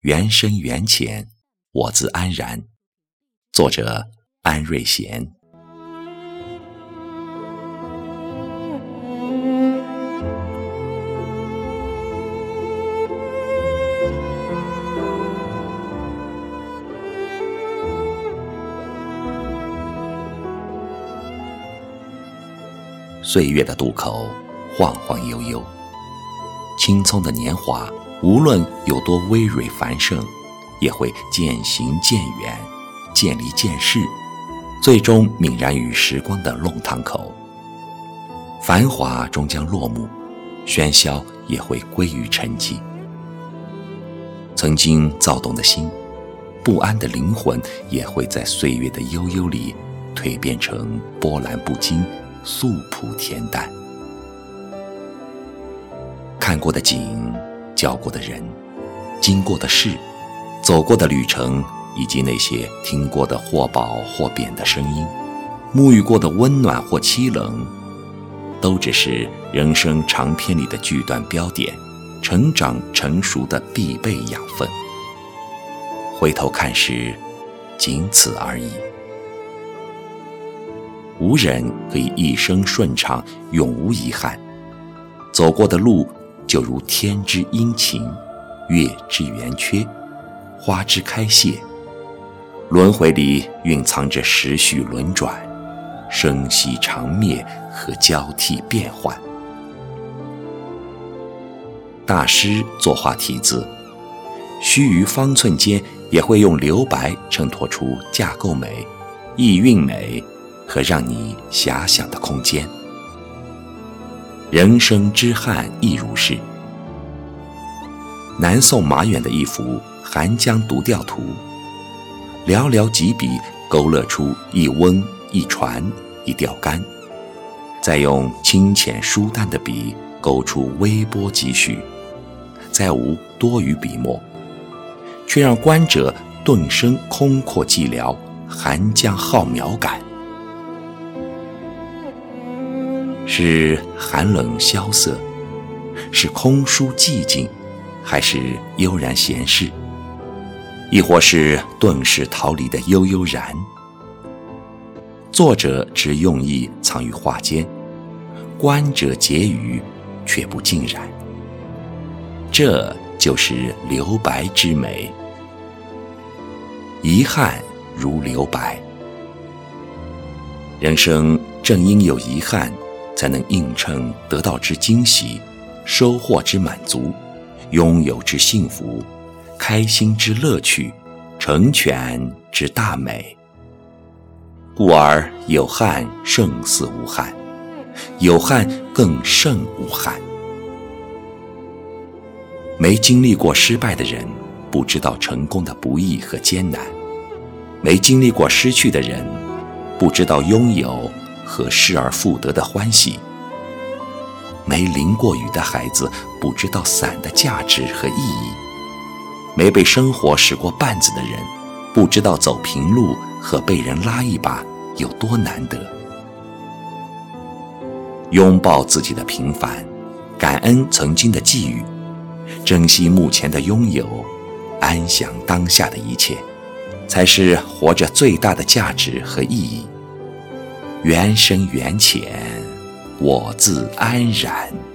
缘深缘浅，我自安然。作者安瑞贤。岁月的渡口，晃晃悠悠。青葱的年华，无论有多葳蕤繁盛，也会渐行渐远，渐离渐逝，最终泯然于时光的弄堂口。繁华终将落幕，喧嚣也会归于沉寂。曾经躁动的心，不安的灵魂，也会在岁月的悠悠里蜕变成波澜不惊。素朴恬淡，看过的景，交过的人，经过的事，走过的旅程，以及那些听过的或褒或贬的声音，沐浴过的温暖或凄冷，都只是人生长篇里的句段标点，成长成熟的必备养分。回头看时，仅此而已。无人可以一生顺畅，永无遗憾。走过的路，就如天之阴晴，月之圆缺，花之开谢。轮回里蕴藏着时序轮转、生息长灭和交替变换。大师作画题字，须臾方寸间，也会用留白衬托出架构美、意蕴美。和让你遐想的空间。人生之憾亦如是。南宋马远的一幅《寒江独钓图》，寥寥几笔勾勒出一翁一船一钓竿，再用清浅疏淡的笔勾出微波几许，再无多余笔墨，却让观者顿生空阔寂寥、寒江浩渺感。是寒冷萧瑟，是空疏寂静，还是悠然闲适？亦或是顿时逃离的悠悠然？作者之用意藏于画间，观者结语却不尽然。这就是留白之美。遗憾如留白，人生正因有遗憾。才能映衬得到之惊喜，收获之满足，拥有之幸福，开心之乐趣，成全之大美。故而有憾胜似无憾，有憾更胜无憾。没经历过失败的人，不知道成功的不易和艰难；没经历过失去的人，不知道拥有。和失而复得的欢喜，没淋过雨的孩子不知道伞的价值和意义；没被生活使过绊子的人，不知道走平路和被人拉一把有多难得。拥抱自己的平凡，感恩曾经的际遇，珍惜目前的拥有，安享当下的一切，才是活着最大的价值和意义。缘深缘浅，我自安然。